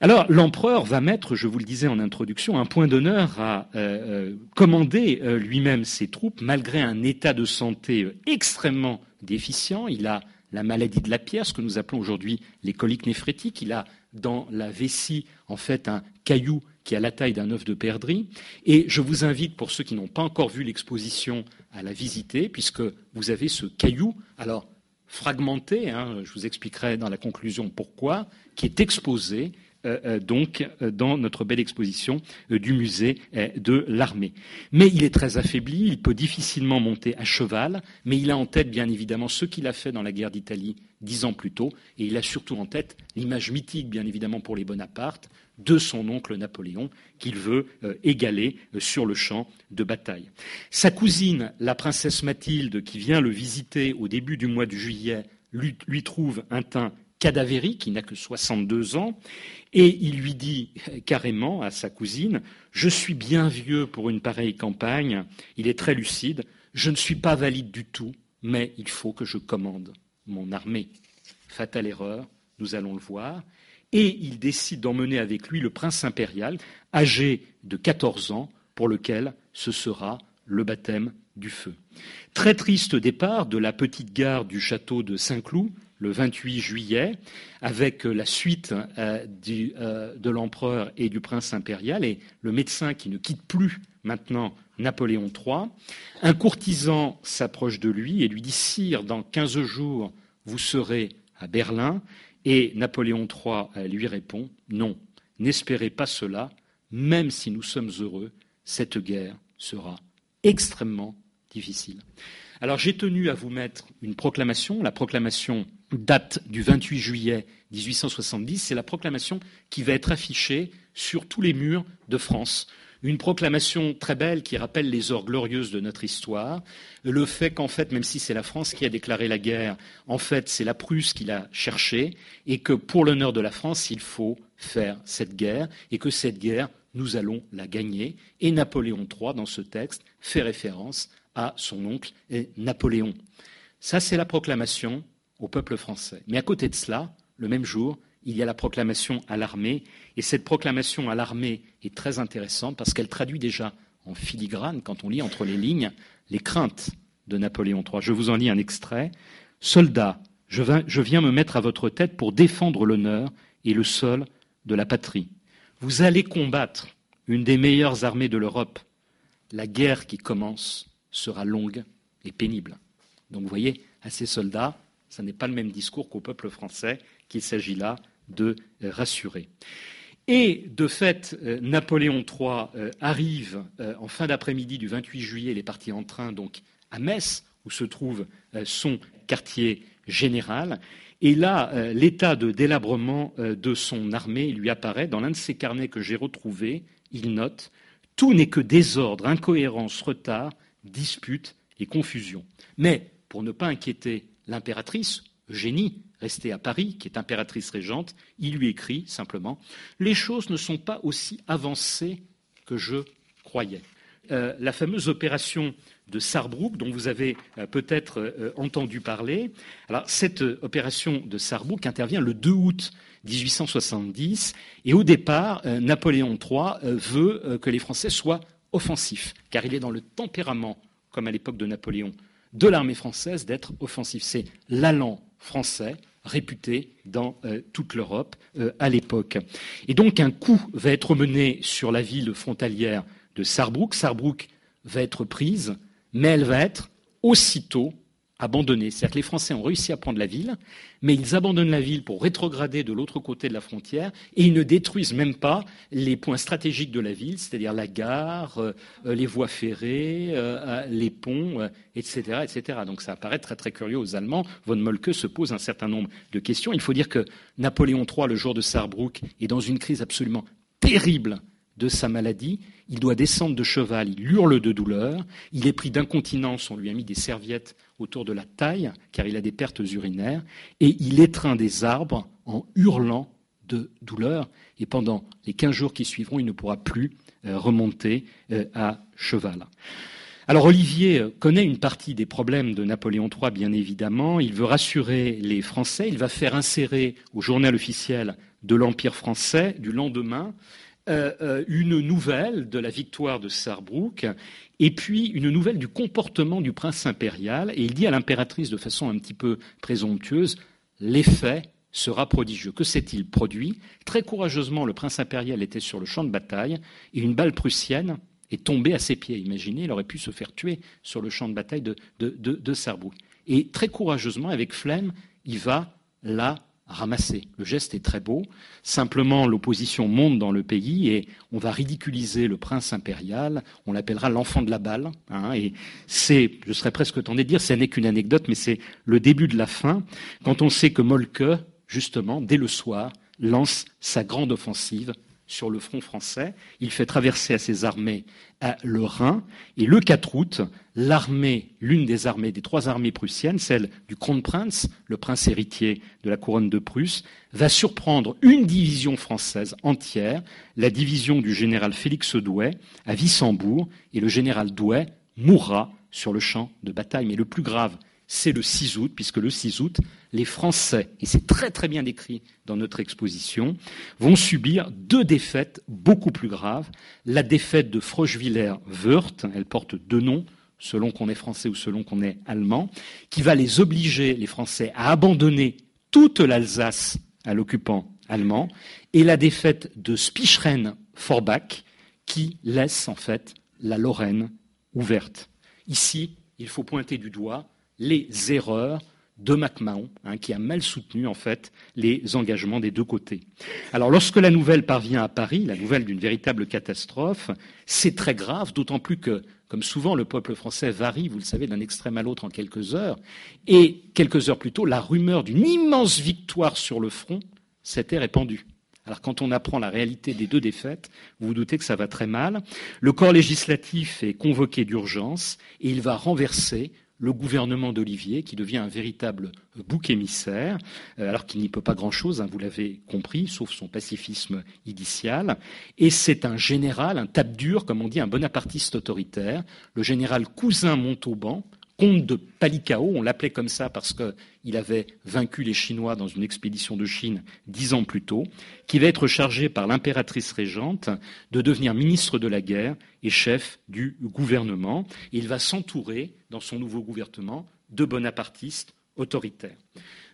Alors, l'empereur va mettre, je vous le disais en introduction, un point d'honneur à euh, euh, commander lui-même ses troupes, malgré un état de santé extrêmement déficient. Il a la maladie de la pierre, ce que nous appelons aujourd'hui les coliques néphrétiques. Il a dans la vessie, en fait, un caillou qui a la taille d'un œuf de perdrix. Et je vous invite, pour ceux qui n'ont pas encore vu l'exposition, à la visiter, puisque vous avez ce caillou, alors fragmenté, hein, je vous expliquerai dans la conclusion pourquoi, qui est exposé donc dans notre belle exposition du musée de l'armée. Mais il est très affaibli, il peut difficilement monter à cheval, mais il a en tête bien évidemment ce qu'il a fait dans la guerre d'Italie dix ans plus tôt, et il a surtout en tête l'image mythique, bien évidemment pour les Bonaparte, de son oncle Napoléon, qu'il veut euh, égaler euh, sur le champ de bataille. Sa cousine, la princesse Mathilde, qui vient le visiter au début du mois de juillet, lui, trouve un teint cadavérique, qui n'a que 62 ans, et il lui dit carrément à sa cousine Je suis bien vieux pour une pareille campagne, il est très lucide, je ne suis pas valide du tout, mais il faut que je commande mon armée. Fatale erreur, nous allons le voir. Et il décide d'emmener avec lui le prince impérial, âgé de 14 ans, pour lequel ce sera le baptême du feu. Très triste départ de la petite gare du château de Saint-Cloud, le 28 juillet, avec la suite euh, euh, de l'empereur et du prince impérial, et le médecin qui ne quitte plus maintenant Napoléon III. Un courtisan s'approche de lui et lui dit Sire, dans quinze jours, vous serez à Berlin. Et Napoléon III lui répond Non, n'espérez pas cela, même si nous sommes heureux, cette guerre sera extrêmement difficile. Alors j'ai tenu à vous mettre une proclamation. La proclamation date du 28 juillet 1870. C'est la proclamation qui va être affichée sur tous les murs de France une proclamation très belle qui rappelle les heures glorieuses de notre histoire, le fait qu'en fait, même si c'est la France qui a déclaré la guerre, en fait c'est la Prusse qui l'a cherchée, et que pour l'honneur de la France, il faut faire cette guerre, et que cette guerre, nous allons la gagner. Et Napoléon III, dans ce texte, fait référence à son oncle Napoléon. Ça, c'est la proclamation au peuple français. Mais à côté de cela, le même jour, il y a la proclamation à l'armée, et cette proclamation à l'armée est très intéressante parce qu'elle traduit déjà en filigrane, quand on lit entre les lignes, les craintes de Napoléon III. Je vous en lis un extrait. Soldats, je, viens me mettre à votre tête pour défendre l'honneur et le sol de la patrie. Vous allez combattre une des meilleures armées de l'Europe. La guerre qui commence sera longue et pénible. Donc vous voyez, à ces soldats, ce n'est pas le même discours qu'au peuple français qu'il s'agit là de rassurer. Et de fait, euh, Napoléon III euh, arrive euh, en fin d'après-midi du 28 juillet, il est parti en train donc à Metz, où se trouve son quartier général. Et là, l'état de délabrement de son armée lui apparaît. Dans l'un de ses carnets que j'ai retrouvé, il note Tout n'est que désordre, incohérence, retard, dispute et confusion. Mais pour ne pas inquiéter l'impératrice, Eugénie, restée à Paris, qui est impératrice régente, il lui écrit simplement Les choses ne sont pas aussi avancées que je croyais. Euh, la fameuse opération de Sarrebruck, dont vous avez euh, peut-être euh, entendu parler. Cette opération de Sarrebruck intervient le 2 août 1870, et au départ, Napoléon III veut que les Français soient offensifs, car il est dans le tempérament, comme à l'époque de Napoléon, de l'armée française d'être offensif. C'est l'allant français réputé dans euh, toute l'Europe euh, à l'époque. Et donc un coup va être mené sur la ville frontalière de Sarrebruck. Sarrebruck va être prise, mais elle va être aussitôt abandonnés. C'est-à-dire que les Français ont réussi à prendre la ville, mais ils abandonnent la ville pour rétrograder de l'autre côté de la frontière et ils ne détruisent même pas les points stratégiques de la ville, c'est-à-dire la gare, euh, les voies ferrées, euh, les ponts, etc., euh, etc. Donc ça apparaît très curieux aux Allemands. Von Moltke se pose un certain nombre de questions. Il faut dire que Napoléon III, le jour de Sarrebruck, est dans une crise absolument terrible de sa maladie. Il doit descendre de cheval, il hurle de douleur, il est pris d'incontinence, on lui a mis des serviettes autour de la taille, car il a des pertes urinaires, et il étreint des arbres en hurlant de douleur, et pendant les quinze jours qui suivront, il ne pourra plus euh, remonter euh, à cheval. Alors Olivier euh, connaît une partie des problèmes de Napoléon III, bien évidemment. Il veut rassurer les Français. Il va faire insérer au journal officiel de l'Empire français du lendemain euh, euh, une nouvelle de la victoire de Sarrebruck et puis une nouvelle du comportement du prince impérial. Et il dit à l'impératrice de façon un petit peu présomptueuse l'effet sera prodigieux. Que s'est-il produit? Très courageusement, le prince impérial était sur le champ de bataille et une balle prussienne est tombée à ses pieds. Imaginez, il aurait pu se faire tuer sur le champ de bataille de, de, de, Et très courageusement, avec flemme, il va la ramasser. Le geste est très beau. Simplement, l'opposition monte dans le pays et on va ridiculiser le prince impérial. On l'appellera l'enfant de la balle. Hein, et c'est, je serais presque tenté de dire, ce n'est qu'une anecdote, mais c'est le début de la fin, quand on sait que Molke, justement, dès le soir, lance sa grande offensive sur le front français. Il fait traverser à ses armées le Rhin. Et le 4 août, l'armée, l'une des armées, des trois armées prussiennes, celle du Kronprinz, le prince héritier de la couronne de Prusse, va surprendre une division française entière, la division du général Félix Douai à Wissembourg, et le général Douai mourra sur le champ de bataille. Mais le plus grave, c'est le 6 août, puisque le 6 août, les Français, et c'est très très bien décrit dans notre exposition, vont subir deux défaites beaucoup plus graves. La défaite de Froschwiller-Wörth, elle porte deux noms, selon qu'on est français ou selon qu'on est allemand, qui va les obliger, les Français, à abandonner toute l'Alsace à l'occupant allemand, et la défaite de Spicheren-Forbach, qui laisse en fait la Lorraine ouverte. Ici, il faut pointer du doigt les erreurs de MacMahon, hein, qui a mal soutenu en fait les engagements des deux côtés. Alors lorsque la nouvelle parvient à Paris, la nouvelle d'une véritable catastrophe, c'est très grave, d'autant plus que, comme souvent, le peuple français varie, vous le savez, d'un extrême à l'autre en quelques heures, et quelques heures plus tôt, la rumeur d'une immense victoire sur le front s'était répandue. Alors quand on apprend la réalité des deux défaites, vous vous doutez que ça va très mal. Le corps législatif est convoqué d'urgence et il va renverser le gouvernement d'Olivier, qui devient un véritable bouc émissaire, euh, alors qu'il n'y peut pas grand-chose, hein, vous l'avez compris, sauf son pacifisme initial. Et c'est un général, un tape dur, comme on dit, un bonapartiste autoritaire, le général Cousin Montauban, comte de Palikao, on l'appelait comme ça parce qu'il avait vaincu les Chinois dans une expédition de Chine dix ans plus tôt, qui va être chargé par l'impératrice régente de devenir ministre de la guerre et chef du gouvernement. il va s'entourer, dans son nouveau gouvernement, de bonapartistes autoritaires.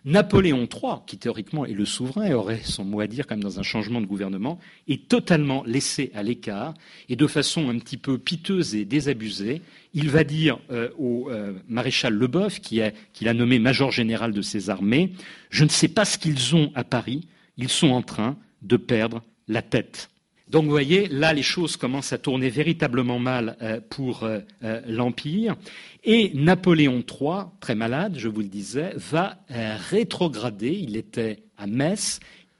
Napoléon III, qui théoriquement est le souverain et aurait son mot à dire comme dans un changement de gouvernement, est totalement laissé à l'écart et de façon un petit peu piteuse et désabusée, il va dire euh, au euh, maréchal Leboeuf, qui, qui l'a nommé major général de ses armées, je ne sais pas ce qu'ils ont à Paris, ils sont en train de perdre la tête. Donc vous voyez, là, les choses commencent à tourner véritablement mal euh, pour euh, euh, l'Empire. Et Napoléon III, très malade, je vous le disais, va rétrograder, il était à Metz,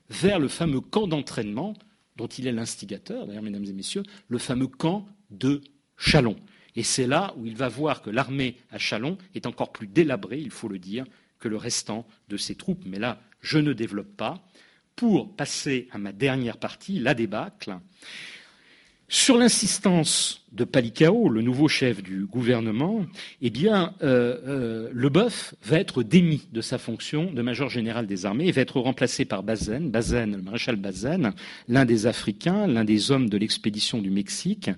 vers le fameux camp d'entraînement dont il est l'instigateur, d'ailleurs, mesdames et messieurs, le fameux camp de Chalon. Et c'est là où il va voir que l'armée à Chalon est encore plus délabrée, il faut le dire, que le restant de ses troupes. Mais là, je ne développe pas pour passer à ma dernière partie, la débâcle. Sur l'insistance de Palikao, le nouveau chef du gouvernement, eh bien, euh, euh, Leboeuf va être démis de sa fonction de major général des armées et va être remplacé par Bazaine, Bazaine, le maréchal Bazaine, l'un des Africains, l'un des hommes de l'expédition du Mexique,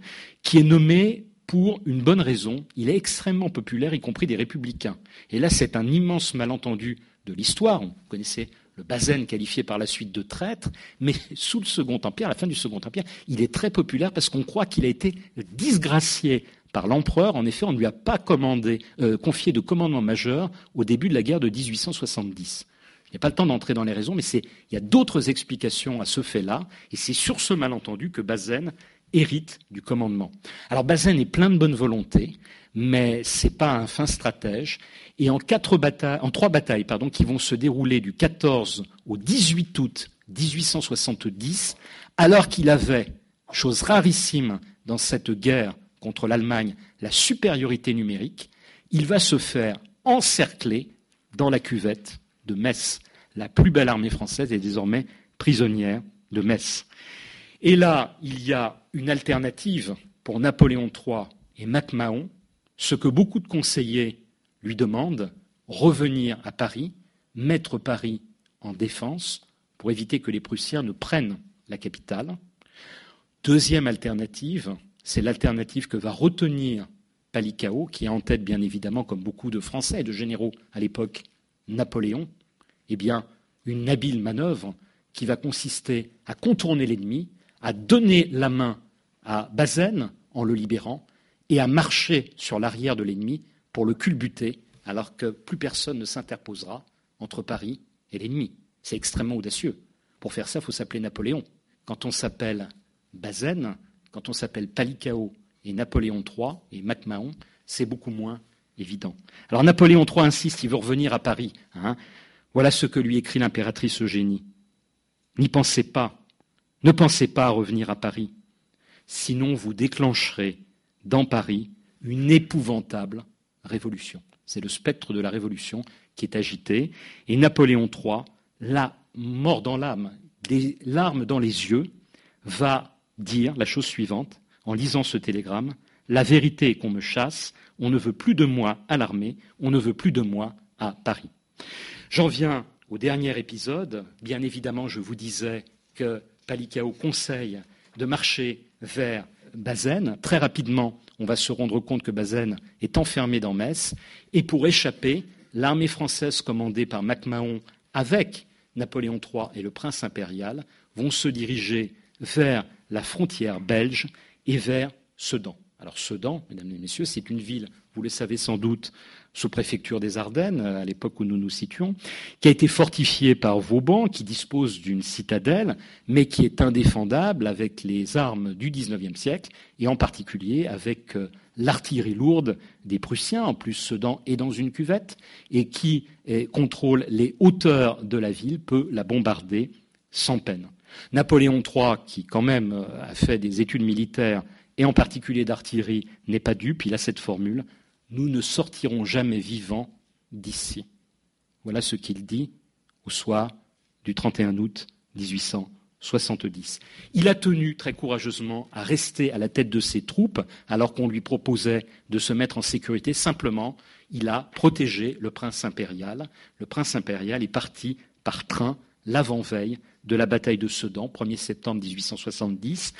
qui est nommé pour une bonne raison. Il est extrêmement populaire, y compris des républicains. Et là, c'est un immense malentendu de l'histoire. Vous connaissez le Bazaine qualifié par la suite de traître, mais sous le Second Empire, à la fin du Second Empire, il est très populaire parce qu'on croit qu'il a été disgracié par l'empereur. En effet, on ne lui a pas euh, confié de commandement majeur au début de la guerre de 1870. Il n'y a pas le temps d'entrer dans les raisons, mais il y a d'autres explications à ce fait-là, et c'est sur ce malentendu que Bazaine hérite du commandement. Alors Bazaine est plein de bonne volonté, mais ce n'est pas un fin stratège. Et en, quatre batailles, en trois batailles pardon, qui vont se dérouler du 14 au 18 août 1870, alors qu'il avait, chose rarissime dans cette guerre contre l'Allemagne, la supériorité numérique, il va se faire encercler dans la cuvette de Metz. La plus belle armée française est désormais prisonnière de Metz. Et là, il y a une alternative pour Napoléon III et MacMahon, ce que beaucoup de conseillers lui demandent, revenir à Paris, mettre Paris en défense pour éviter que les Prussiens ne prennent la capitale. Deuxième alternative, c'est l'alternative que va retenir Palikao, qui a en tête, bien évidemment, comme beaucoup de Français et de généraux à l'époque, Napoléon. Eh bien, une habile manœuvre qui va consister à contourner l'ennemi, à donner la main à Bazaine en le libérant, et à marcher sur l'arrière de l'ennemi pour le culbuter, alors que plus personne ne s'interposera entre Paris et l'ennemi. C'est extrêmement audacieux. Pour faire ça, il faut s'appeler Napoléon. Quand on s'appelle Bazaine, quand on s'appelle Palicao et Napoléon III et MacMahon, c'est beaucoup moins évident. Alors Napoléon III insiste, il veut revenir à Paris. Hein. Voilà ce que lui écrit l'impératrice Eugénie. N'y pensez pas, ne pensez pas à revenir à Paris, sinon vous déclencherez dans Paris une épouvantable C'est le spectre de la révolution qui est agité. Et Napoléon III, la mort dans l'âme, des larmes dans les yeux, va dire la chose suivante en lisant ce télégramme. La vérité est qu'on me chasse, on ne veut plus de moi à l'armée, on ne veut plus de moi à Paris. J'en viens au dernier épisode. Bien évidemment, je vous disais que Palicao conseille de marcher vers Bazaine. Très rapidement, on va se rendre compte que Bazaine est enfermé dans Metz. Et pour échapper, l'armée française commandée par MacMahon avec Napoléon III et le prince impérial vont se diriger vers la frontière belge et vers Sedan. Alors Sedan, mesdames et messieurs, c'est une ville, vous le savez sans doute, sous-préfecture des Ardennes, à l'époque où nous nous situons, qui a été fortifiée par Vauban, qui dispose d'une citadelle, mais qui est indéfendable avec les armes du XIXe siècle, et en particulier avec euh, l'artillerie lourde des Prussiens. En plus, Sedan est dans une cuvette, et qui eh, contrôle les hauteurs de la ville, peut la bombarder sans peine. Napoléon III, qui quand même euh, a fait des études militaires et en particulier d'artillerie, n'est pas dupe, il a cette formule, nous ne sortirons jamais vivants d'ici. Voilà ce qu'il dit au soir du 31 août 1870. Il a tenu très courageusement à rester à la tête de ses troupes alors qu'on lui proposait de se mettre en sécurité. Simplement, il a protégé le prince impérial. Le prince impérial est parti par train l'avant-veille de la bataille de Sedan, 1er septembre 1870.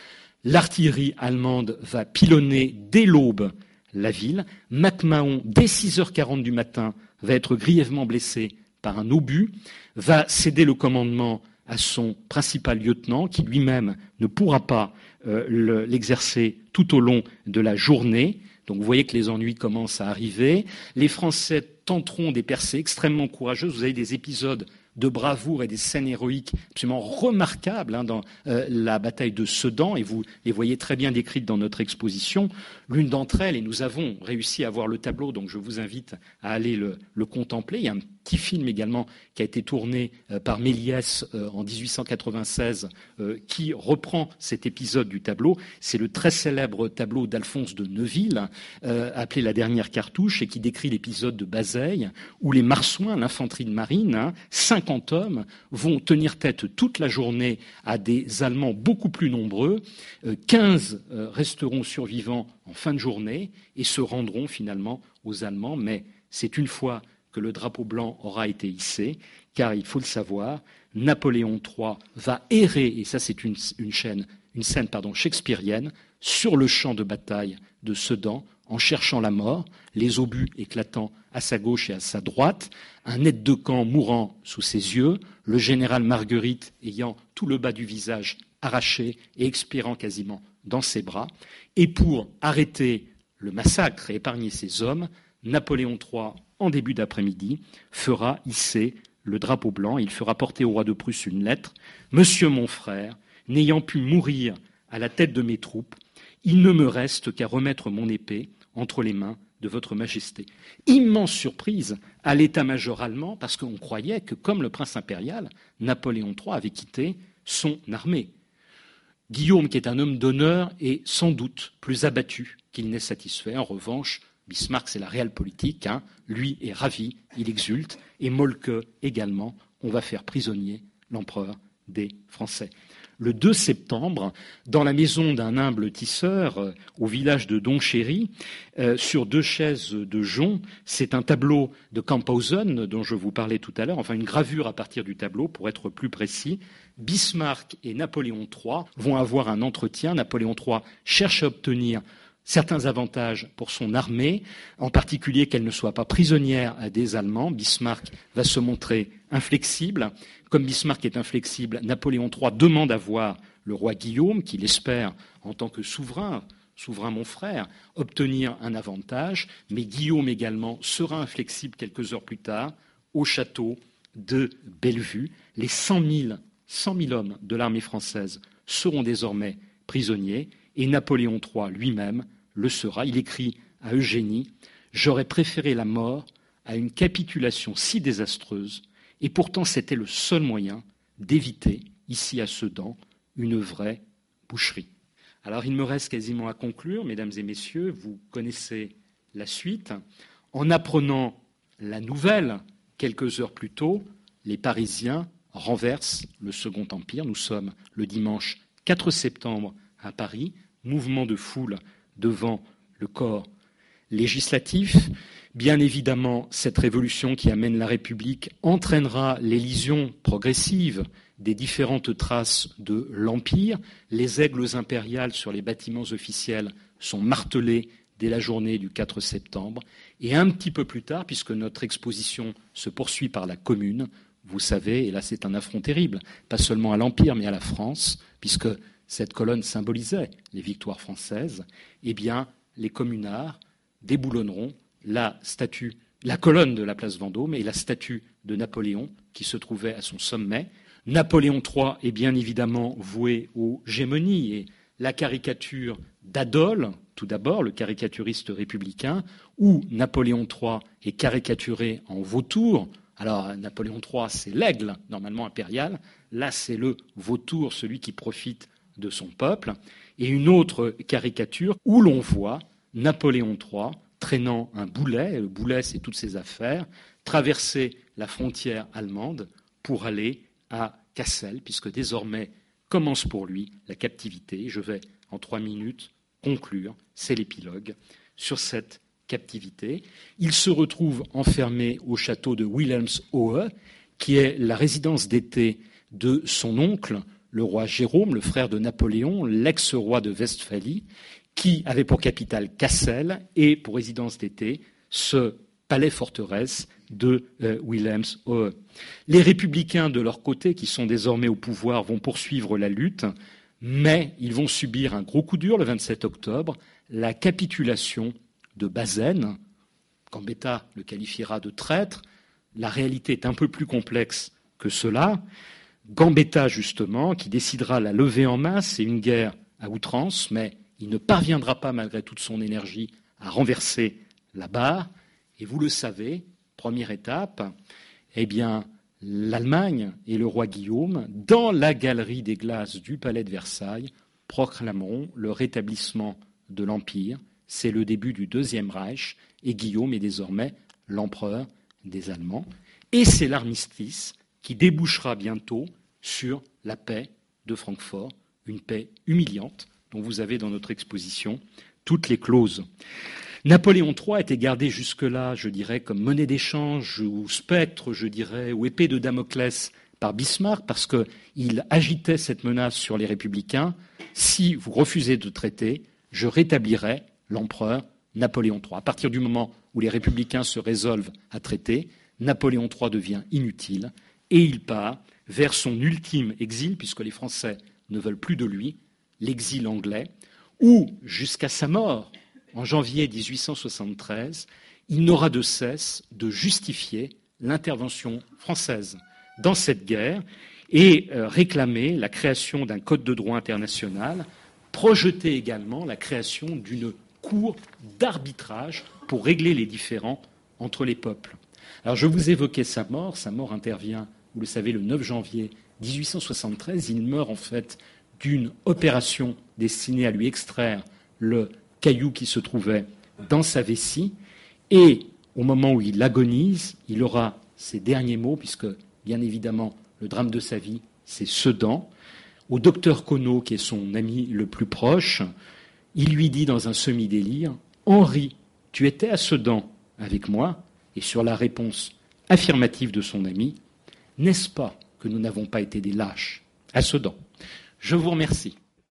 L'artillerie allemande va pilonner dès l'aube la ville. MacMahon, dès 6h40 du matin, va être grièvement blessé par un obus, va céder le commandement à son principal lieutenant, qui lui-même ne pourra pas euh, l'exercer tout au long de la journée. Donc vous voyez que les ennuis commencent à arriver. Les Français tenteront des percées extrêmement courageuses. Vous avez des épisodes de bravoure et des scènes héroïques absolument remarquables hein, dans euh, la bataille de Sedan, et vous les voyez très bien décrites dans notre exposition. L'une d'entre elles, et nous avons réussi à voir le tableau, donc je vous invite à aller le, le contempler. Il y a petit film également qui a été tourné euh, par Méliès euh, en 1896, qui reprend cet épisode du tableau. C'est le très célèbre tableau d'Alphonse de Neuville, appelé La dernière cartouche, et qui décrit l'épisode de Bazeille, où les marsouins, l'infanterie de marine, hein, 50 hommes vont tenir tête toute la journée à des Allemands beaucoup plus nombreux. 15 euh, euh, resteront survivants en fin de journée et se rendront finalement aux Allemands. Mais c'est une fois que le drapeau blanc aura été hissé, car il faut le savoir, Napoléon III va errer, et ça c'est une, scène pardon, shakespearienne, sur le champ de bataille de Sedan, en cherchant la mort, les obus éclatant à sa gauche et à sa droite, un aide de camp mourant sous ses yeux, le général Marguerite ayant tout le bas du visage arraché et expirant quasiment dans ses bras, et pour arrêter le massacre et épargner ses hommes, Napoléon III, en début d'après-midi, fera hisser le drapeau blanc, il fera porter au roi de Prusse une lettre. Monsieur mon frère, n'ayant pu mourir à la tête de mes troupes, il ne me reste qu'à remettre mon épée entre les mains de votre Majesté. Immense surprise à l'état-major allemand, parce qu'on croyait que, comme le prince impérial, Napoléon III avait quitté son armée. Guillaume, qui est un homme d'honneur, est sans doute plus abattu qu'il n'est satisfait. En revanche, Bismarck, c'est la réelle politique, hein. lui est ravi, il exulte, et Molke également, on va faire prisonnier l'empereur des Français le 2 septembre dans la maison d'un humble tisseur euh, au village de Donchéry, euh, sur deux chaises de jonc. C'est un tableau de Camphausen dont je vous parlais tout à l'heure, enfin une gravure à partir du tableau pour être plus précis. Bismarck et Napoléon III vont avoir un entretien. Napoléon III cherche à obtenir certains avantages pour son armée, en particulier qu'elle ne soit pas prisonnière des Allemands. Bismarck va se montrer inflexible. Comme Bismarck est inflexible, Napoléon III demande à voir le roi Guillaume, qu'il espère, en tant que souverain, souverain mon frère, obtenir un avantage, mais Guillaume également sera inflexible quelques heures plus tard au château de Bellevue. Les 100 000, hommes de l'armée française seront désormais prisonniers et Napoléon III lui-même le sera. Il écrit à Eugénie J'aurais préféré la mort à une capitulation si désastreuse, et pourtant c'était le seul moyen d'éviter, ici à Sedan, une vraie boucherie. Alors il me reste quasiment à conclure, mesdames et messieurs, vous connaissez la suite. En apprenant la nouvelle, quelques heures plus tôt, les Parisiens renversent le Second Empire. Nous sommes le dimanche 4 septembre à Paris, mouvement de foule devant le corps législatif. Bien évidemment, cette révolution qui amène la République entraînera l'élision progressive des différentes traces de l'Empire. Les aigles impériales sur les bâtiments officiels sont martelés dès la journée du 4 septembre. Et un petit peu plus tard, puisque notre exposition se poursuit par la Commune, vous savez, et là c'est un affront terrible, pas seulement à l'Empire, mais à la France, puisque cette colonne symbolisait les victoires françaises, eh bien, les communards déboulonneront la statue, la colonne de la place Vendôme et la statue de Napoléon qui se trouvait à son sommet. Napoléon III est bien évidemment voué aux gémonies et la caricature d'Adol, tout d'abord, le caricaturiste républicain, où Napoléon III est caricaturé en vautour. Alors, Napoléon III, c'est l'aigle, normalement impérial. Là, c'est le vautour, celui qui profite de son peuple. Et une autre caricature où l'on voit Napoléon III traînant un boulet, le boulet, c'est toutes ses affaires, traverser la frontière allemande pour aller à Cassel, puisque désormais commence pour lui la captivité. Je vais, en trois minutes, conclure, c'est l'épilogue, sur cette captivité. Il se retrouve enfermé au château de Wilhelmshohe, qui est la résidence d'été de son oncle, le roi Jérôme, le frère de Napoléon, l'ex-roi de Westphalie, qui avait pour capitale Cassel et pour résidence d'été ce palais-forteresse de euh, Wilhelmshohe. Les républicains, de leur côté, qui sont désormais au pouvoir, vont poursuivre la lutte, mais ils vont subir un gros coup dur le 27 octobre, la capitulation de Bazaine. Gambetta le qualifiera de traître. La réalité est un peu plus complexe que cela. Gambetta, justement, qui décidera la levée en masse et une guerre à outrance, mais il ne parviendra pas, malgré toute son énergie, à renverser la barre. Et vous le savez, première étape, eh bien, l'Allemagne et le roi Guillaume, dans la galerie des glaces du palais de Versailles, proclameront le rétablissement de l'Empire. C'est le début du Deuxième Reich et Guillaume est désormais l'empereur des Allemands. Et c'est l'armistice qui débouchera bientôt sur la paix de Francfort, une paix humiliante dont vous avez dans notre exposition toutes les clauses. Napoléon III était gardé jusque-là, je dirais, comme monnaie d'échange ou spectre, je dirais, ou épée de Damoclès par Bismarck, parce qu'il agitait cette menace sur les républicains. Si vous refusez de traiter, je rétablirai l'empereur Napoléon III. À partir du moment où les républicains se résolvent à traiter, Napoléon III devient inutile et il part vers son ultime exil, puisque les Français ne veulent plus de lui, l'exil anglais, où, jusqu'à sa mort, en janvier 1873, il n'aura de cesse de justifier l'intervention française dans cette guerre et euh, réclamer la création d'un code de droit international, projeter également la création d'une cour d'arbitrage pour régler les différends entre les peuples. Alors je vous évoquais sa mort, sa mort intervient, vous le savez, le 9 janvier 1873, il meurt en fait d'une opération destinée à lui extraire le caillou qui se trouvait dans sa vessie. Et au moment où il agonise, il aura ses derniers mots, puisque bien évidemment le drame de sa vie, c'est Sedan. Au docteur Conneau, qui est son ami le plus proche, il lui dit dans un semi-délire Henri, tu étais à Sedan avec moi Et sur la réponse affirmative de son ami N'est-ce pas que nous n'avons pas été des lâches à Sedan? Je vous remercie.